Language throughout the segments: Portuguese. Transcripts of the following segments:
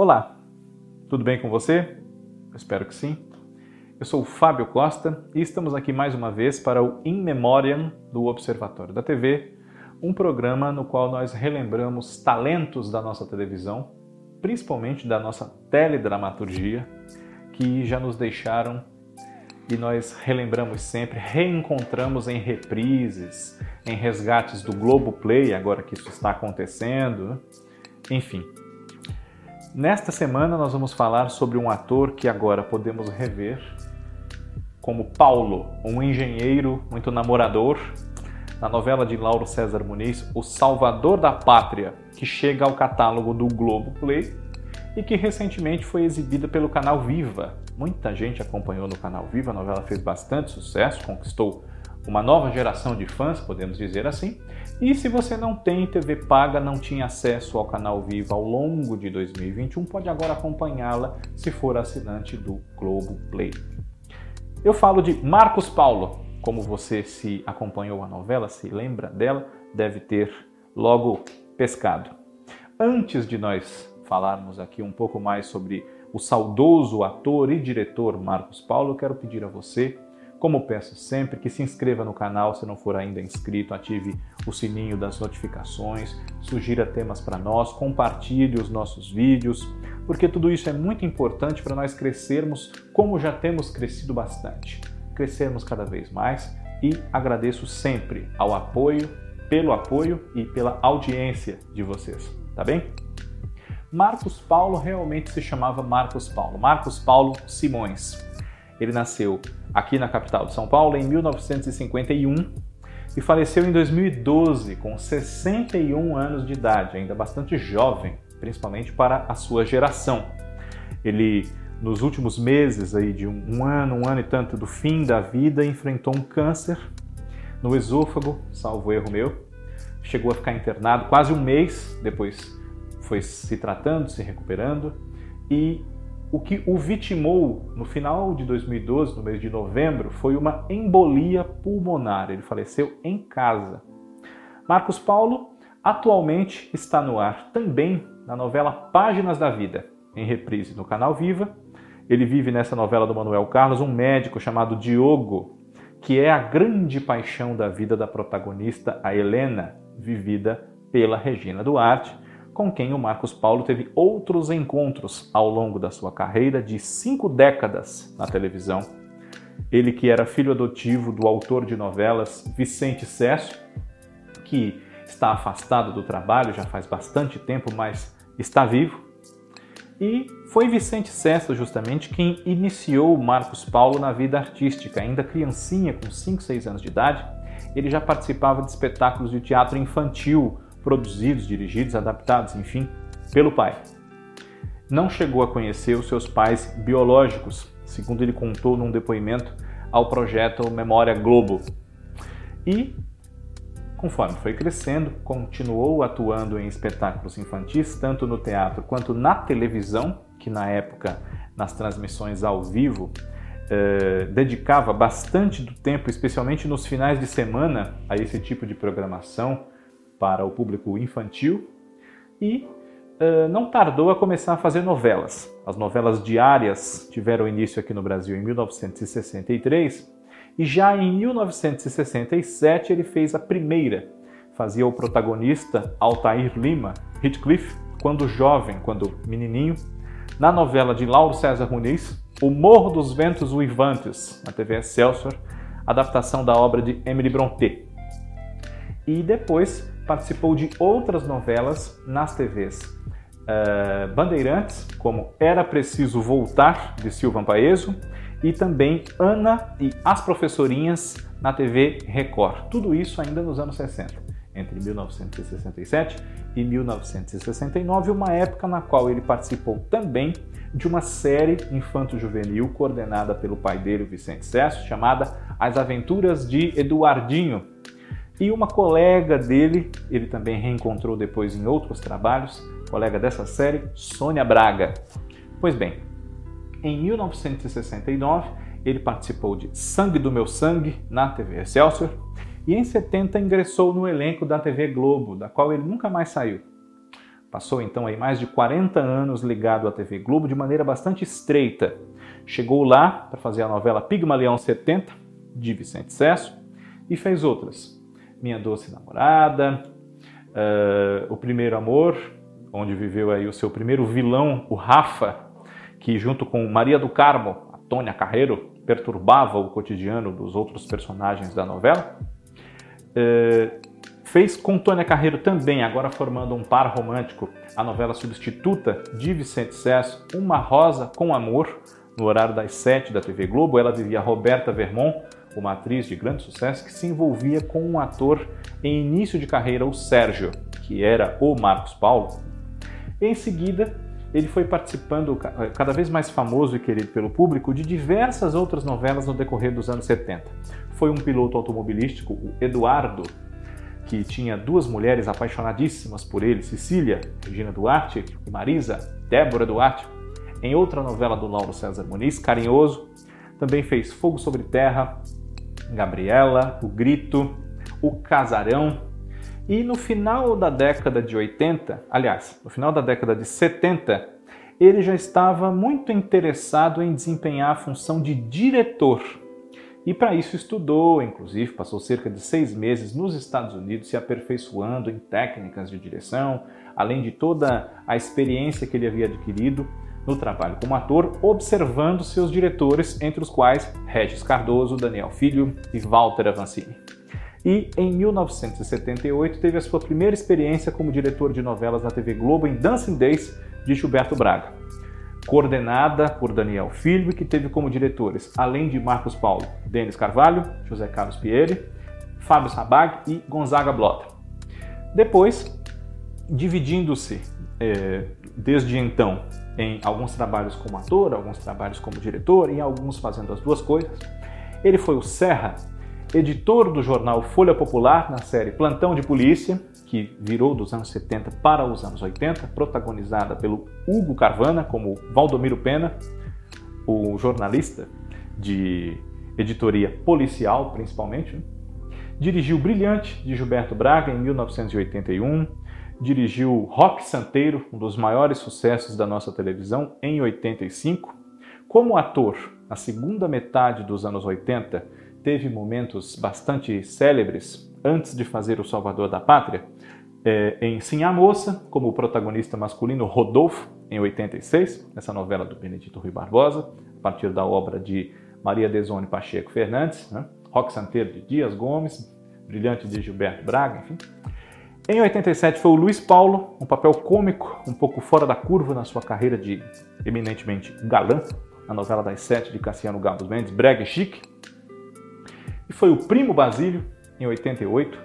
Olá, tudo bem com você? Espero que sim. Eu sou o Fábio Costa e estamos aqui mais uma vez para o In Memoriam do Observatório da TV, um programa no qual nós relembramos talentos da nossa televisão, principalmente da nossa teledramaturgia, que já nos deixaram e nós relembramos sempre, reencontramos em reprises, em resgates do Globo Play, agora que isso está acontecendo, né? enfim. Nesta semana nós vamos falar sobre um ator que agora podemos rever como Paulo, um engenheiro muito namorador, na novela de Lauro César Muniz, O Salvador da Pátria, que chega ao catálogo do Globo Play e que recentemente foi exibida pelo canal Viva. Muita gente acompanhou no canal Viva, a novela fez bastante sucesso, conquistou uma nova geração de fãs, podemos dizer assim. E se você não tem TV paga, não tinha acesso ao canal Viva ao longo de 2021, pode agora acompanhá-la se for assinante do Globo Play. Eu falo de Marcos Paulo. Como você se acompanhou a novela, se lembra dela, deve ter logo pescado. Antes de nós falarmos aqui um pouco mais sobre o saudoso ator e diretor Marcos Paulo, eu quero pedir a você como peço sempre, que se inscreva no canal se não for ainda inscrito, ative o sininho das notificações, sugira temas para nós, compartilhe os nossos vídeos, porque tudo isso é muito importante para nós crescermos como já temos crescido bastante. Crescermos cada vez mais e agradeço sempre ao apoio, pelo apoio e pela audiência de vocês, tá bem? Marcos Paulo realmente se chamava Marcos Paulo, Marcos Paulo Simões. Ele nasceu aqui na capital de São Paulo em 1951 e faleceu em 2012 com 61 anos de idade, ainda bastante jovem, principalmente para a sua geração. Ele nos últimos meses aí de um ano, um ano e tanto do fim da vida, enfrentou um câncer no esôfago, salvo erro meu. Chegou a ficar internado quase um mês, depois foi se tratando, se recuperando e o que o vitimou no final de 2012, no mês de novembro, foi uma embolia pulmonar. Ele faleceu em casa. Marcos Paulo atualmente está no ar também na novela Páginas da Vida, em reprise no canal Viva. Ele vive nessa novela do Manuel Carlos um médico chamado Diogo, que é a grande paixão da vida da protagonista, a Helena, vivida pela Regina Duarte com quem o Marcos Paulo teve outros encontros ao longo da sua carreira de cinco décadas na televisão. Ele que era filho adotivo do autor de novelas Vicente Cesso, que está afastado do trabalho já faz bastante tempo, mas está vivo. E foi Vicente Cesso justamente quem iniciou o Marcos Paulo na vida artística, ainda criancinha, com 5, 6 anos de idade. Ele já participava de espetáculos de teatro infantil, produzidos, dirigidos, adaptados, enfim, pelo pai. Não chegou a conhecer os seus pais biológicos, segundo ele contou num depoimento ao projeto Memória Globo. E, conforme foi crescendo, continuou atuando em espetáculos infantis, tanto no teatro quanto na televisão, que na época, nas transmissões ao vivo, eh, dedicava bastante do tempo, especialmente nos finais de semana, a esse tipo de programação para o público infantil e uh, não tardou a começar a fazer novelas. As novelas diárias tiveram início aqui no Brasil em 1963 e já em 1967 ele fez a primeira. Fazia o protagonista Altair Lima, Heathcliff, quando jovem, quando menininho, na novela de Lauro César Muniz, O Morro dos Ventos Uivantes, na TV Excelsior, adaptação da obra de Emily Brontë. E depois participou de outras novelas nas TVs uh, eh, Bandeirantes, como Era Preciso Voltar, de Silvan Paeso, e também Ana e As Professorinhas na TV Record. Tudo isso ainda nos anos 60, entre 1967 e 1969, uma época na qual ele participou também de uma série infanto-juvenil coordenada pelo pai dele, Vicente Sesso, chamada As Aventuras de Eduardinho, e uma colega dele, ele também reencontrou depois em outros trabalhos, colega dessa série, Sônia Braga. Pois bem, em 1969 ele participou de Sangue do Meu Sangue na TV Excelsior e em 70 ingressou no elenco da TV Globo, da qual ele nunca mais saiu. Passou então aí mais de 40 anos ligado à TV Globo de maneira bastante estreita. Chegou lá para fazer a novela Pigmalião 70, de Vicente Cesso, e fez outras. Minha Doce Namorada, uh, O Primeiro Amor, onde viveu aí o seu primeiro vilão, o Rafa, que junto com Maria do Carmo, a Tônia Carreiro, perturbava o cotidiano dos outros personagens da novela. Uh, fez com Tônia Carreiro também, agora formando um par romântico, a novela substituta de Vicente Cesso, Uma Rosa com Amor, no horário das sete da TV Globo. Ela vivia Roberta Vermont, uma atriz de grande sucesso que se envolvia com um ator em início de carreira, o Sérgio, que era o Marcos Paulo. Em seguida, ele foi participando, cada vez mais famoso e querido pelo público, de diversas outras novelas no decorrer dos anos 70. Foi um piloto automobilístico, o Eduardo, que tinha duas mulheres apaixonadíssimas por ele, Cecília, Regina Duarte, e Marisa, Débora Duarte. Em outra novela do Lauro César Muniz, Carinhoso, também fez Fogo sobre Terra, Gabriela, O Grito, O Casarão. E no final da década de 80, aliás, no final da década de 70, ele já estava muito interessado em desempenhar a função de diretor. E para isso estudou, inclusive passou cerca de seis meses nos Estados Unidos se aperfeiçoando em técnicas de direção, além de toda a experiência que ele havia adquirido no trabalho como ator, observando seus diretores, entre os quais Regis Cardoso, Daniel Filho e Walter Avancini. E em 1978 teve a sua primeira experiência como diretor de novelas na TV Globo em Dancing Days de Gilberto Braga, coordenada por Daniel Filho, que teve como diretores, além de Marcos Paulo, Denis Carvalho, José Carlos Pieri, Fábio Sabag e Gonzaga Blota. Depois, dividindo-se eh, desde então em alguns trabalhos como ator, alguns trabalhos como diretor e alguns fazendo as duas coisas. Ele foi o Serra, editor do jornal Folha Popular na série Plantão de Polícia, que virou dos anos 70 para os anos 80, protagonizada pelo Hugo Carvana como Valdomiro Pena, o jornalista de editoria policial principalmente. Né? Dirigiu Brilhante de Gilberto Braga em 1981 dirigiu Rock Santeiro, um dos maiores sucessos da nossa televisão, em 85. Como ator, na segunda metade dos anos 80, teve momentos bastante célebres antes de fazer O Salvador da Pátria. É, em Sim a Moça, como protagonista masculino Rodolfo, em 86, essa novela do Benedito Rui Barbosa, a partir da obra de Maria Desone Pacheco Fernandes, né? Rock Santeiro de Dias Gomes, Brilhante de Gilberto Braga, enfim. Em 87 foi o Luiz Paulo, um papel cômico, um pouco fora da curva na sua carreira de eminentemente galã, na novela das sete de Cassiano Gabos Mendes, Brega e Chique. E foi o Primo Basílio, em 88,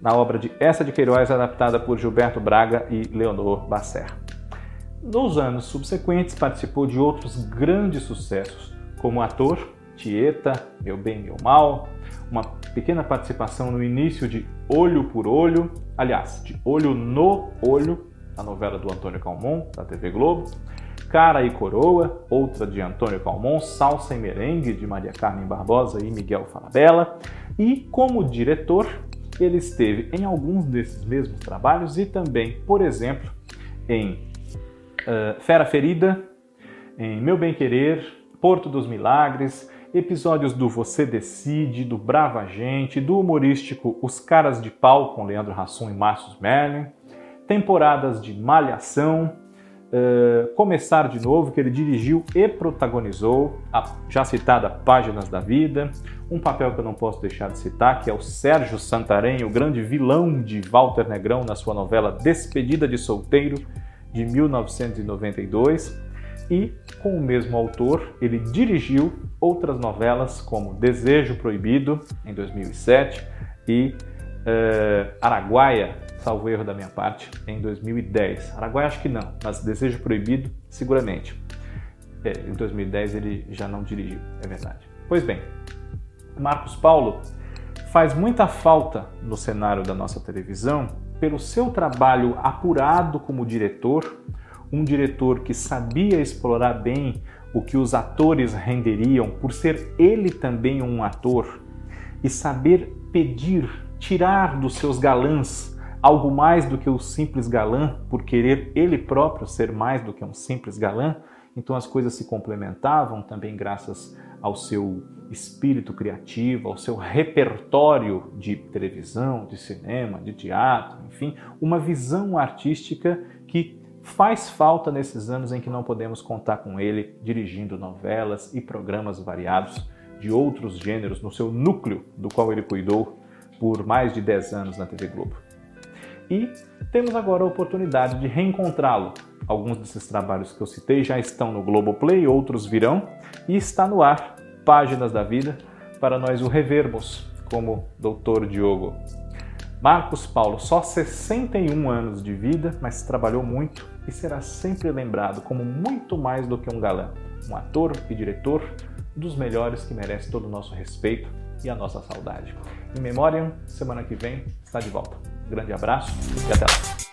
na obra de Essa de Queiroz, adaptada por Gilberto Braga e Leonor Basser. Nos anos subsequentes, participou de outros grandes sucessos, como ator, Tieta, Meu Bem, Meu Mal, uma pequena participação no início de Olho por Olho, aliás, de Olho no Olho, a novela do Antônio Calmon, da TV Globo, Cara e Coroa, outra de Antônio Calmon, Salsa e Merengue, de Maria Carmen Barbosa e Miguel Falabella, e como diretor, ele esteve em alguns desses mesmos trabalhos e também, por exemplo, em uh, Fera Ferida, em Meu Bem Querer, Porto dos Milagres, episódios do Você Decide, do Brava Gente, do humorístico Os Caras de Pau com Leandro Hassum e Márcio Merlin, temporadas de Malhação, uh, Começar de Novo, que ele dirigiu e protagonizou, a já citada Páginas da Vida, um papel que eu não posso deixar de citar, que é o Sérgio Santarém, o grande vilão de Walter Negrão na sua novela Despedida de Solteiro, de 1992 e, com o mesmo autor, ele dirigiu outras novelas como Desejo Proibido, em 2007, e uh, Araguaia, salvo erro da minha parte, em 2010. Araguaia acho que não, mas Desejo Proibido, seguramente. É, em 2010 ele já não dirigiu, é verdade. Pois bem, Marcos Paulo faz muita falta no cenário da nossa televisão pelo seu trabalho apurado como diretor, um diretor que sabia explorar bem o que os atores renderiam por ser ele também um ator e saber pedir, tirar dos seus galãs algo mais do que o simples galã, por querer ele próprio ser mais do que um simples galã, então as coisas se complementavam também graças ao seu espírito criativo, ao seu repertório de televisão, de cinema, de teatro, enfim, uma visão artística que faz falta nesses anos em que não podemos contar com ele dirigindo novelas e programas variados de outros gêneros no seu núcleo, do qual ele cuidou por mais de 10 anos na TV Globo. E temos agora a oportunidade de reencontrá-lo. Alguns desses trabalhos que eu citei já estão no Globoplay, outros virão, e está no ar Páginas da Vida para nós o revermos como Dr. Diogo. Marcos Paulo, só 61 anos de vida, mas trabalhou muito e será sempre lembrado como muito mais do que um galã, um ator e diretor dos melhores que merece todo o nosso respeito e a nossa saudade. Em Memória, semana que vem está de volta. grande abraço e até lá.